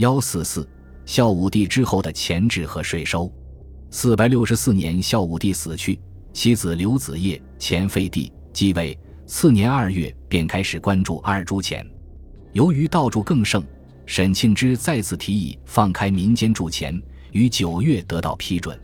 幺四四，孝武帝之后的钱制和税收。四百六十四年，孝武帝死去，其子刘子业前废帝继位。次年二月，便开始关注二铢钱。由于盗铸更盛，沈庆之再次提议放开民间铸钱，于九月得到批准。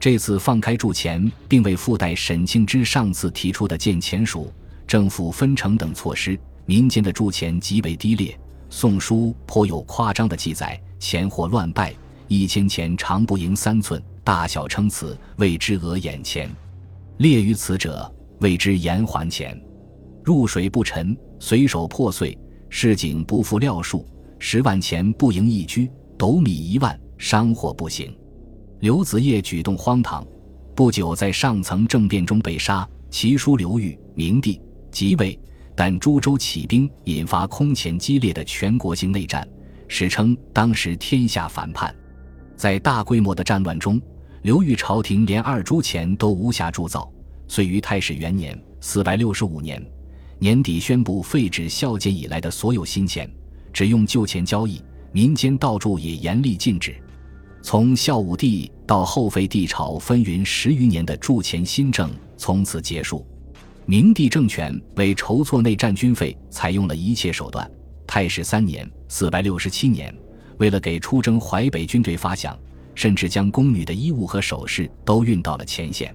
这次放开铸钱，并未附带沈庆之上次提出的建钱署、政府分成等措施，民间的铸钱极为低劣。《宋书》颇有夸张的记载：钱货乱败，一千钱长不盈三寸，大小称此，谓之额眼钱。列于此者，谓之延环钱。入水不沉，随手破碎，市井不付料数，十万钱不盈一居，斗米一万，商货不行。刘子业举动荒唐，不久在上层政变中被杀。其叔刘裕，明帝即位，但株洲起兵，引发空前激烈的全国性内战，史称当时天下反叛。在大规模的战乱中，刘裕朝廷连二铢钱都无暇铸造，遂于太始元年（四百六十五年）。年底宣布废止孝建以来的所有新钱，只用旧钱交易，民间盗铸也严厉禁止。从孝武帝到后废帝朝分匀十余年的铸钱新政从此结束。明帝政权为筹措内战军费，采用了一切手段。太始三年（四百六十七年），为了给出征淮北军队发饷，甚至将宫女的衣物和首饰都运到了前线。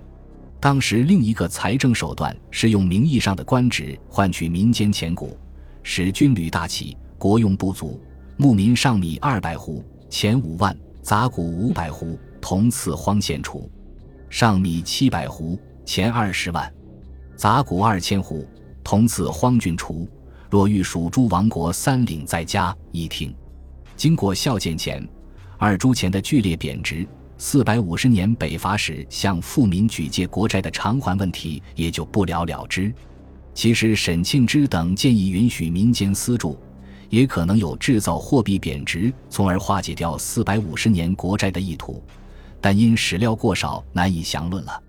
当时另一个财政手段是用名义上的官职换取民间钱谷，使军旅大起，国用不足，牧民上米二百斛，钱五万，杂谷五百斛，同赐荒县出；上米七百斛，钱二十万，杂谷二千斛，同赐荒郡除。若欲属诸王国三领在家一听。经过孝建前，二铢钱的剧烈贬值。四百五十年北伐时向富民举借国债的偿还问题也就不了了之。其实沈庆之等建议允许民间私铸，也可能有制造货币贬值，从而化解掉四百五十年国债的意图，但因史料过少，难以详论了。